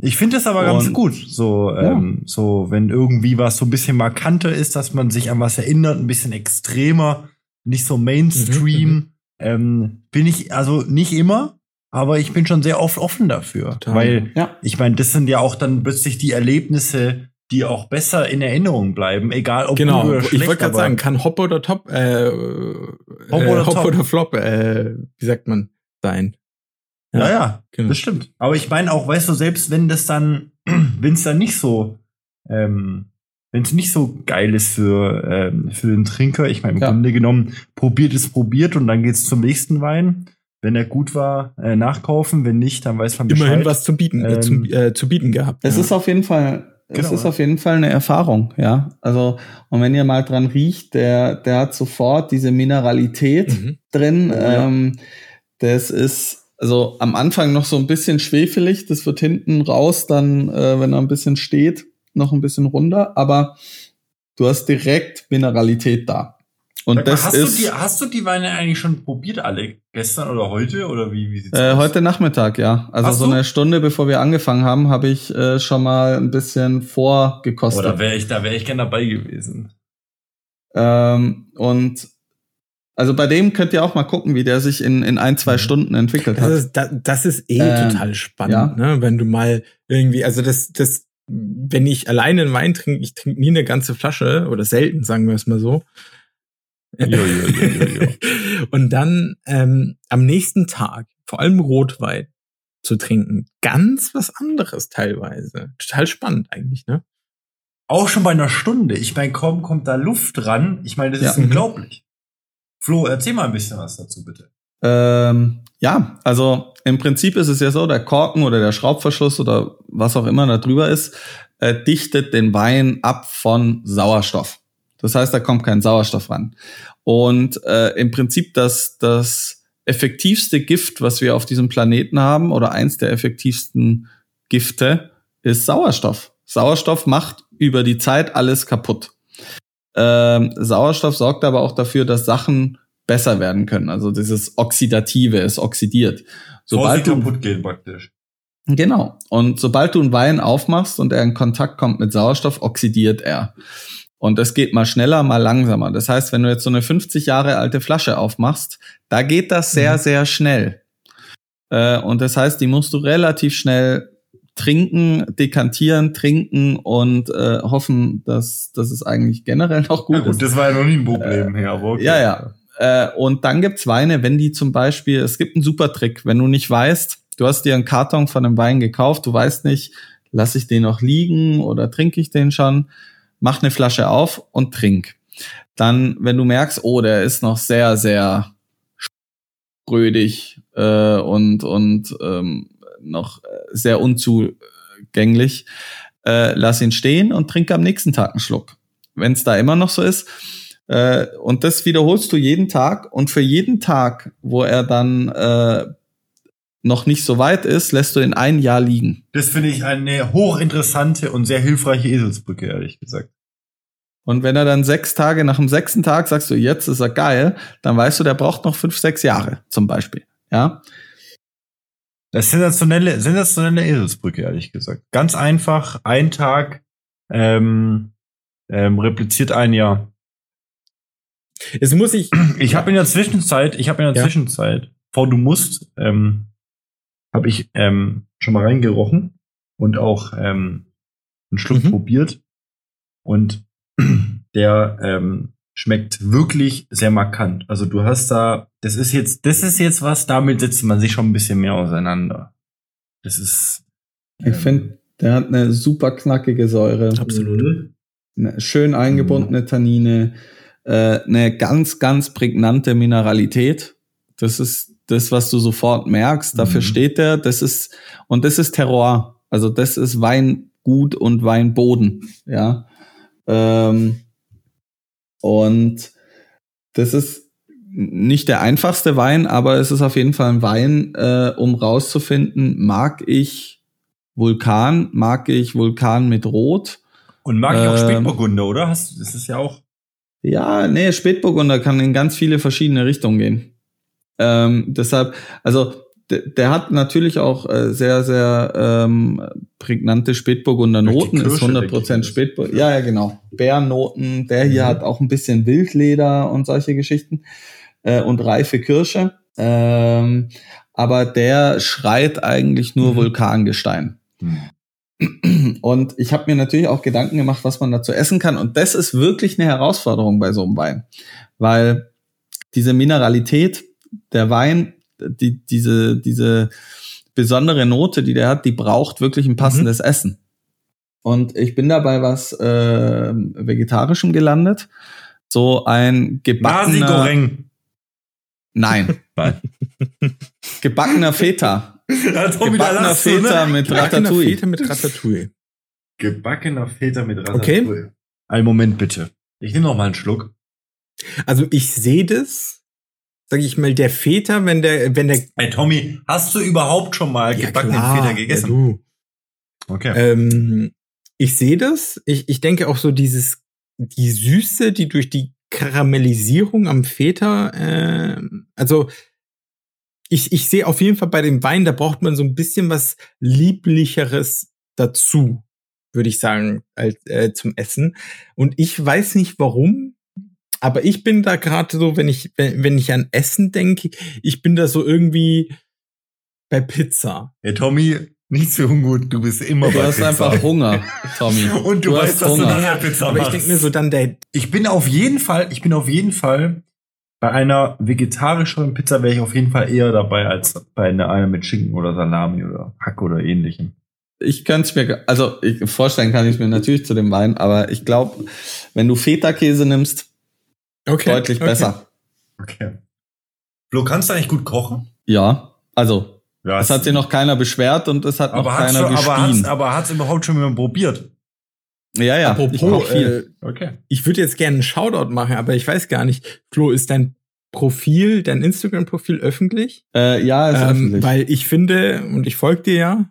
Ich finde das aber ganz Und- gut. So, ähm, so, wenn irgendwie was so ein bisschen markanter ist, dass man sich an was erinnert, ein bisschen extremer, nicht so Mainstream. Mhm, ähm, bin ich also nicht immer, aber ich bin schon sehr oft offen dafür. Total. Weil Ja. ich meine, das sind ja auch dann plötzlich die Erlebnisse, die auch besser in Erinnerung bleiben, egal ob Genau, gut oder ich schlecht. wollte gerade sagen, kann Hop oder Top, äh, Hop äh, oder Hop Top. oder Flop, äh, wie sagt man, sein. Ja, ja, genau. das stimmt. Aber ich meine auch, weißt du, selbst wenn das dann, wenn es dann nicht so, ähm, wenn es nicht so geil ist für, ähm, für den Trinker, ich meine, im Ja. Grunde genommen, probiert es probiert und dann geht's zum nächsten Wein. Wenn er gut war, äh, nachkaufen. Wenn nicht, dann weiß man Bescheid. Immerhin was zu bieten, äh, Ähm, zu, äh, zu bieten gehabt. Es ja. ist auf jeden Fall, Genau, ist ja. auf jeden Fall eine Erfahrung, ja. Also, und wenn ihr mal dran riecht, der, der hat sofort diese Mineralität Mhm. drin. Oh, ja. ähm, das ist also am Anfang noch so ein bisschen schwefelig. Das wird hinten raus, dann, äh, wenn er ein bisschen steht, noch ein bisschen runter. Aber du hast direkt Mineralität da. Und mal, das hast, ist du die, hast du die Weine eigentlich schon probiert, alle? Gestern oder heute? Oder wie, wie sieht's äh, aus? heute Nachmittag, ja. Also Hast so du? eine Stunde bevor wir angefangen haben, habe ich äh, schon mal ein bisschen vorgekostet. Oh, da wäre ich, da wäre ich gern dabei gewesen. Ähm, und also bei dem könnt ihr auch mal gucken, wie der sich in, in ein, zwei Mhm. Stunden entwickelt Das hat. ist, das, das ist eh Ähm, total spannend, ja. ne? Wenn du mal irgendwie, also das, das, wenn ich alleine einen Wein trinke, ich trinke nie eine ganze Flasche oder selten, sagen wir es mal so. Jo, jo, jo, jo, jo. Und dann ähm, am nächsten Tag, vor allem Rotwein, zu trinken, ganz was anderes teilweise. Total spannend eigentlich, ne? Auch schon bei einer Stunde. Ich meine, kaum kommt da Luft ran. Ich meine, das Ja. ist unglaublich. Flo, erzähl mal ein bisschen was dazu, bitte. Ähm, ja, also im Prinzip ist es ja so, der Korken oder der Schraubverschluss oder was auch immer da drüber ist, äh, dichtet den Wein ab von Sauerstoff. Das heißt, da kommt kein Sauerstoff ran. Und äh, im Prinzip das, das effektivste Gift, was wir auf diesem Planeten haben, oder eins der effektivsten Gifte, ist Sauerstoff. Sauerstoff macht über die Zeit alles kaputt. Ähm, Sauerstoff sorgt aber auch dafür, dass Sachen besser werden können. Also dieses Oxidative, es oxidiert. Sobald du, kaputt gehen praktisch. genau. Und sobald du einen Wein aufmachst und er in Kontakt kommt mit Sauerstoff, oxidiert er. Und das geht mal schneller, mal langsamer. Das heißt, wenn du jetzt so eine 50 Jahre alte Flasche aufmachst, da geht das sehr, Mhm. sehr schnell. Äh, und das heißt, die musst du relativ schnell trinken, dekantieren, trinken und äh, hoffen, dass, dass es eigentlich generell noch gut Ja, gut, ist. das war ja noch nie ein Problem hier, aber okay. Ja, ja. Äh, und dann gibt's Weine, wenn die zum Beispiel, es gibt einen super Trick, wenn du nicht weißt, du hast dir einen Karton von einem Wein gekauft, du weißt nicht, lasse ich den noch liegen oder trinke ich den schon, mach eine Flasche auf und trink. Dann, wenn du merkst, oh, der ist noch sehr, sehr sprödig äh, und, und ähm, noch äh, sehr unzugänglich, äh, lass ihn stehen und trink am nächsten Tag einen Schluck. Wenn es da immer noch so ist, äh, und das wiederholst du jeden Tag und für jeden Tag, wo er dann äh, noch nicht so weit ist, lässt du ihn ein Jahr liegen. Das finde ich eine hochinteressante und sehr hilfreiche Eselsbrücke, ehrlich gesagt. Und wenn er dann sechs Tage nach dem sechsten Tag sagst du, jetzt ist er geil, dann weißt du, der braucht noch fünf, sechs Jahre zum Beispiel. Ja, Das ist sensationelle, sensationelle Eselsbrücke, ehrlich gesagt. Ganz einfach, ein Tag ähm, ähm, repliziert ein Jahr. Jetzt muss ich. Ich habe in der Zwischenzeit, ich habe in der Ja. Zwischenzeit, vor du musst, ähm, habe ich ähm, schon mal reingerochen und auch ähm, einen Schluck Mhm. probiert. Und der ähm, schmeckt wirklich sehr markant. Also du hast da, das ist jetzt, das ist jetzt was, damit setzt man sich schon ein bisschen mehr auseinander. Das ist. Ich finde, der hat eine super knackige Säure. Absolut. Eine schön eingebundene Tannine, äh, eine ganz, ganz prägnante Mineralität. Das ist das, was du sofort merkst. Dafür Mhm. steht der. Das ist, und das ist Terroir. Also das ist Weingut und Weinboden. Ja. Ähm, und das ist nicht der einfachste Wein, aber es ist auf jeden Fall ein Wein, äh, um rauszufinden, mag ich Vulkan, mag ich Vulkan mit Rot. Und mag ich auch Ähm, Spätburgunder, oder? Hast, das ist ja auch. Ja, nee, Spätburgunder kann in ganz viele verschiedene Richtungen gehen. Ähm, deshalb, also der, der hat natürlich auch äh, sehr, sehr ähm, prägnante Spätburgunder Noten, ist die Kirsche, 100% denke ich. Spätburgunder. Ja, ja, genau. Bärnoten, der hier Mhm. hat auch ein bisschen Wildleder und solche Geschichten äh, und reife Kirsche. Ähm, aber der schreit eigentlich nur Mhm. Vulkangestein. Und ich habe mir natürlich auch Gedanken gemacht, was man dazu essen kann. Und das ist wirklich eine Herausforderung bei so einem Wein. Weil diese Mineralität, der Wein, die, diese, diese besondere Note, die der hat, die braucht wirklich ein passendes Essen. Und ich bin dabei was äh, Vegetarischem gelandet. So ein Nasi gebackener... Goreng. Nein. Nein. gebackener Feta. Gebackener du, Feta ne? mit Gebackener Ratatouille. Feta mit Ratatouille. Gebackener Feta mit Okay. Ratatouille. Einen Moment bitte. Ich nehme noch mal einen Schluck. Also ich sehe das, sag ich mal, der Feta, wenn der, wenn der Hey Tommy, hast du überhaupt schon mal gebackenen Feta gegessen? Ja, du. Okay. Ähm, ich sehe das. Ich, ich denke auch so dieses, die Süße, die durch die Karamellisierung am Feta, äh, also ich, ich sehe auf jeden Fall bei dem Wein, da braucht man so ein bisschen was Lieblicheres dazu, würde ich sagen, als äh, zum Essen. Und ich weiß nicht warum, aber ich bin da gerade so, wenn ich, wenn, wenn ich an Essen denke, ich bin da so irgendwie bei Pizza. Hey Tommy, nicht so ungut, du bist immer Du bei hast Pizza. einfach Hunger, Tommy. Und du, Du weißt, hast dass du Hunger. nachher Pizza Aber ich machst. denke mir so dann der, ich bin auf jeden Fall, ich bin auf jeden Fall bei einer vegetarischeren Pizza wäre ich auf jeden Fall eher dabei als bei einer, einer mit Schinken oder Salami oder Hack oder ähnlichem. Ich könnte es mir, also ich, vorstellen kann ich mir natürlich zu dem Wein, aber ich glaube, wenn du Feta-Käse nimmst, okay, deutlich okay. besser. Okay. Flo, kannst du eigentlich gut kochen? Ja, also Ja, es hat sich noch keiner beschwert und es hat noch keiner schon, aber, hat's, aber hat's überhaupt schon jemand probiert? Ja, ja, Apropos, ich äh, Okay. ich würde jetzt gerne einen Shoutout machen, aber ich weiß gar nicht, Flo, ist dein Profil, dein Instagram-Profil öffentlich? Äh, ja, ist Ähm, öffentlich. weil ich finde, und ich folge dir ja,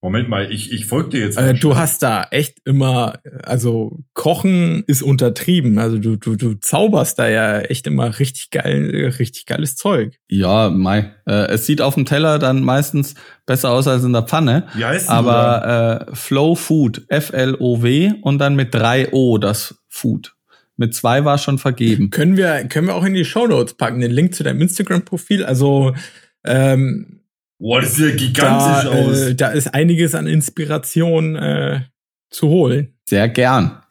Moment mal, ich, ich folge dir jetzt. äh, du hast da echt immer, also Kochen ist untertrieben. Also du, du, du zauberst da ja echt immer richtig geil, richtig geiles Zeug. ja, Mai. Äh, es sieht auf dem Teller dann meistens besser aus als in der Pfanne. Wie heißt? Aber äh, Flow Food, F-L-O-W und dann mit drei O das Food. Mit zwei war schon vergeben. Können wir, können wir auch in die Shownotes packen, den Link zu deinem Instagram-Profil. Also ähm, Boah, das sieht ja da, gigantisch aus. äh, da ist einiges an Inspiration äh, zu holen. Sehr gern.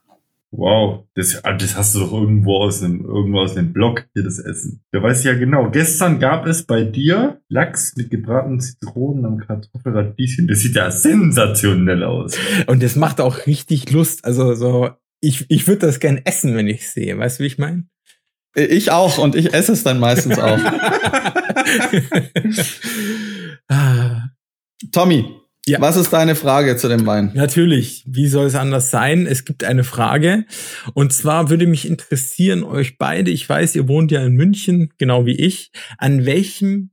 Wow, das, ah, das hast du doch irgendwo aus dem, irgendwo aus dem Blog hier das Essen. Der weiß ja genau. Gestern gab es bei dir Lachs mit gebratenen Zitronen am Kartoffelradieschen. Das sieht ja sensationell aus. Und das macht auch richtig Lust. Also so, ich, ich würde das gern essen, wenn ich sehe. Weißt du, wie ich meine? Ich auch und ich esse es dann meistens auch. Tommy, Ja. was ist deine Frage zu dem Wein? natürlich, wie soll es anders sein? Es gibt eine Frage. Und zwar würde mich interessieren, euch beide, ich weiß, ihr wohnt ja in München, genau wie ich. An welchem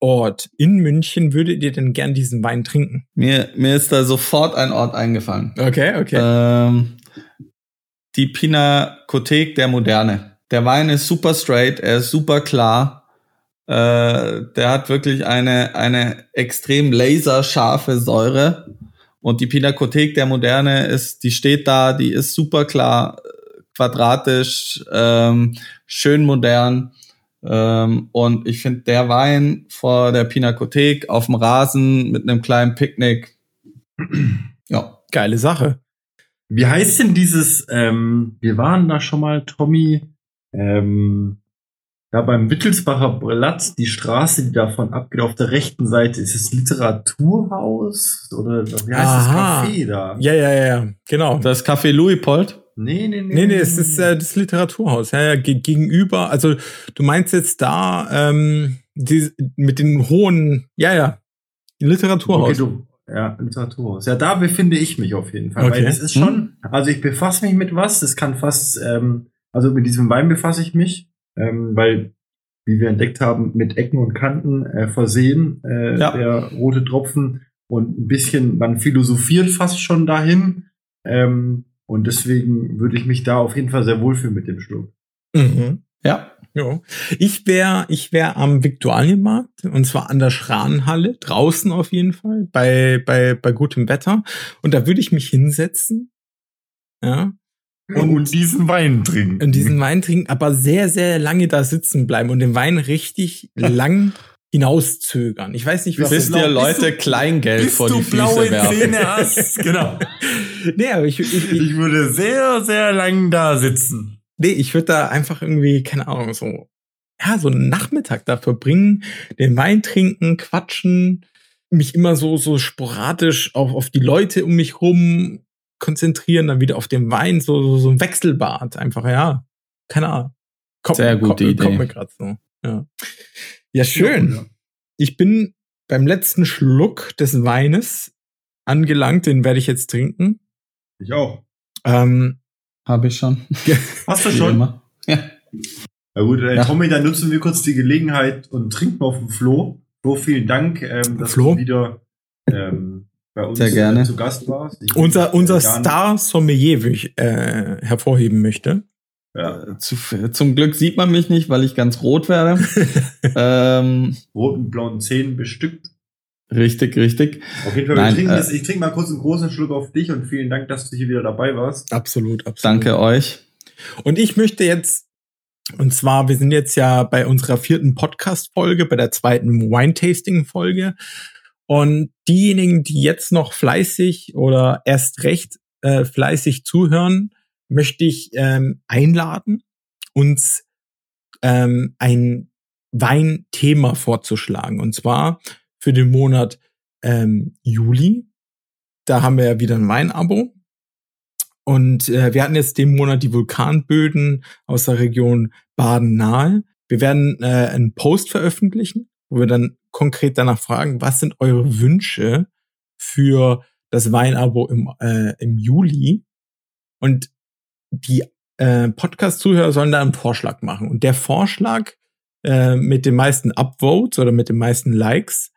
Ort in München würdet ihr denn gern diesen Wein trinken? Mir, mir ist da sofort ein Ort eingefallen. Okay, okay. Ähm, die Pinakothek der Moderne. Der Wein ist super straight, er ist super klar. Äh, der hat wirklich eine, eine extrem laserscharfe Säure. Und die Pinakothek der Moderne ist, die steht da, die ist super klar, quadratisch, ähm, schön modern. Ähm, und ich finde, der Wein vor der Pinakothek auf dem Rasen mit einem kleinen Picknick, ja, geile Sache. Wie heißt denn dieses, ähm, wir waren da schon mal, Tommy, ähm, da beim Wittelsbacher Platz, die Straße, die davon abgeht, auf der rechten Seite, ist es Literaturhaus? Oder wie heißt Aha. das Café da? Ja, ja, ja, genau. Das Café Louis Polt? Nee, nee, nee. Nee, nee, es ist äh, das Literaturhaus. Ja, ja, gegenüber, also du meinst jetzt da ähm, die, mit den hohen, ja, ja, Literaturhaus. Okay, du, ja, Literaturhaus. Ja, da befinde ich mich auf jeden Fall. Okay. Weil das ist schon, hm. also ich befasse mich mit was, das kann fast, ähm, also mit diesem Wein befasse ich mich ähm, weil, wie wir entdeckt haben, mit Ecken und Kanten äh, versehen, äh, ja. der rote Tropfen und ein bisschen, man philosophiert fast schon dahin. Ähm, und deswegen würde ich mich da auf jeden Fall sehr wohlfühlen mit dem Schluck. Mhm. Ja. Ja. Ich wäre ich wär am Viktualienmarkt und zwar an der Schranenhalle, draußen auf jeden Fall, bei, bei, bei gutem Wetter. Und da würde ich mich hinsetzen. Ja. Und, und, diesen Wein trinken. Und diesen Wein trinken, aber sehr, sehr lange da sitzen bleiben und den Wein richtig lang hinauszögern. Ich weiß nicht, was Bis dir Leute du, Kleingeld vor die Füße werfen. hast. genau. nee, aber ich, ich, ich, ich würde sehr, sehr lang da sitzen. Nee, ich würde da einfach irgendwie, keine Ahnung, so, ja, so einen Nachmittag da verbringen, den Wein trinken, quatschen, mich immer so, so sporadisch auf, auf die Leute um mich rum konzentrieren, dann wieder auf den Wein, so, so, so ein Wechselbad, einfach, ja. Keine Ahnung. Kommt, Sehr gute kommt, Idee. Kommt mir gerade so. Ja, ja schön. Ja. Ich bin beim letzten Schluck des Weines angelangt, den werde ich jetzt trinken. Ich auch. Ähm, Habe ich schon. Hast du schon? Ja. Na gut, äh, ja. Tommy, dann nutzen wir kurz die Gelegenheit und trinken auf dem Flo. Flo, vielen Dank, ähm, dass Flo? du wieder ähm, bei uns Sehr gerne. zu Gast warst. Ich unser unser Star-Sommelier, wie ich äh, hervorheben möchte. Ja. Äh, zu, zum Glück sieht man mich nicht, weil ich ganz rot werde. ähm, Roten, blauen Zähnen bestückt. Richtig, richtig. Auf jeden Fall, Nein, trinken äh, ich trinke mal kurz einen großen Schluck auf dich und vielen Dank, dass du hier wieder dabei warst. Absolut, absolut. Danke euch. Und ich möchte jetzt, und zwar, wir sind jetzt ja bei unserer vierten Podcast-Folge, bei der zweiten Wine-Tasting-Folge. Und diejenigen, die jetzt noch fleißig oder erst recht äh, fleißig zuhören, möchte ich ähm, einladen, uns ähm, ein Weinthema vorzuschlagen. Und zwar für den Monat ähm, Juli. Da haben wir ja wieder ein Weinabo. Und äh, wir hatten jetzt den Monat die Vulkanböden aus der Region Baden-Nahe. Wir werden äh, einen Post veröffentlichen, wo wir dann konkret danach fragen, was sind eure Wünsche für das Weinabo im, äh, im Juli? Und die äh, Podcast-Zuhörer sollen da einen Vorschlag machen. Und der Vorschlag äh, mit den meisten Upvotes oder mit den meisten Likes,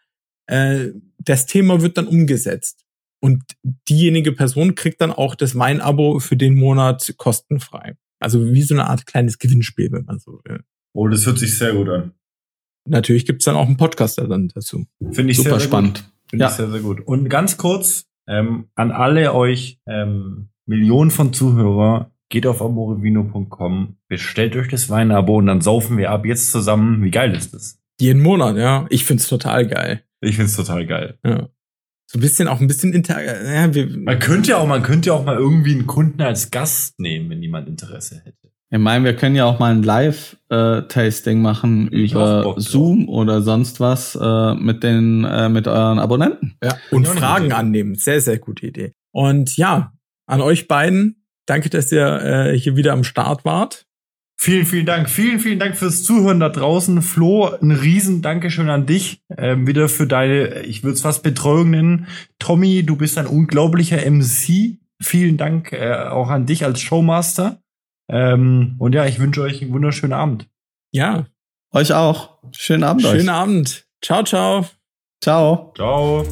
äh, das Thema wird dann umgesetzt. Und diejenige Person kriegt dann auch das Weinabo für den Monat kostenfrei. Also wie so eine Art kleines Gewinnspiel, wenn man so will. Oh, das hört sich sehr gut an natürlich gibt's dann auch einen Podcaster dann dazu. Finde ich super sehr, sehr spannend. Finde ja. ich sehr, sehr gut. Und ganz kurz ähm, an alle euch ähm, Millionen von Zuhörer, geht auf amorevino.com, bestellt euch das Weinabo und dann saufen wir ab jetzt zusammen. Wie geil ist das? Jeden Monat, ja. Ich find's total geil. Ich find's total geil. Ja. So ein bisschen auch ein bisschen inter ja, man könnte ja auch, man könnte ja auch mal irgendwie einen Kunden als Gast nehmen, wenn jemand Interesse hätte. Ich meine, wir können ja auch mal ein Live-Tasting äh, machen ich über Zoom oder sonst was äh, mit den äh, mit euren Abonnenten. Ja, und Fragen annehmen. Sehr, sehr gute Idee. Und ja, an euch beiden, danke, dass ihr äh, hier wieder am Start wart. Vielen, vielen Dank. Vielen, vielen Dank fürs Zuhören da draußen. Flo, ein riesen Dankeschön an dich. Ähm, wieder für deine, ich würde es fast Betreuung nennen. Tommy, du bist ein unglaublicher MC. Vielen Dank äh, auch an dich als Showmaster. Ähm, und ja, ich wünsche euch einen wunderschönen Abend. Ja. Euch auch. Schönen Abend Schönen euch. Abend. Ciao, ciao. Ciao. Ciao.